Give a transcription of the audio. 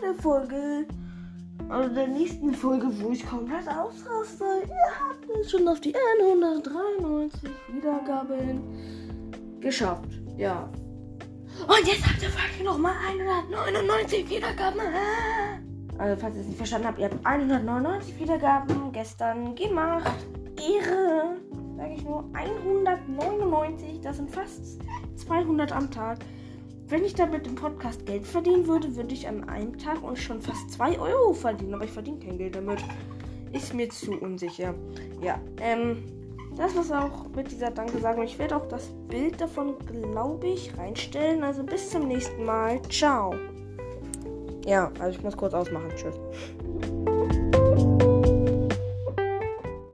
der Folge, also der nächsten Folge, wo ich komplett ausraste. Ihr habt es schon auf die 193 Wiedergaben geschafft. Ja. Und jetzt habt ihr Folge nochmal 199 Wiedergaben. Also, falls ihr es nicht verstanden habt, ihr habt 199 Wiedergaben gestern gemacht. Ehre. Sage ich nur 199. Das sind fast 200 am Tag. Wenn ich damit im Podcast Geld verdienen würde, würde ich an einem Tag und schon fast 2 Euro verdienen. Aber ich verdiene kein Geld damit. Ist mir zu unsicher. Ja, ähm, das war's auch mit dieser Danke-Sagung. Ich werde auch das Bild davon, glaube ich, reinstellen. Also bis zum nächsten Mal. Ciao. Ja, also ich muss kurz ausmachen. Tschüss.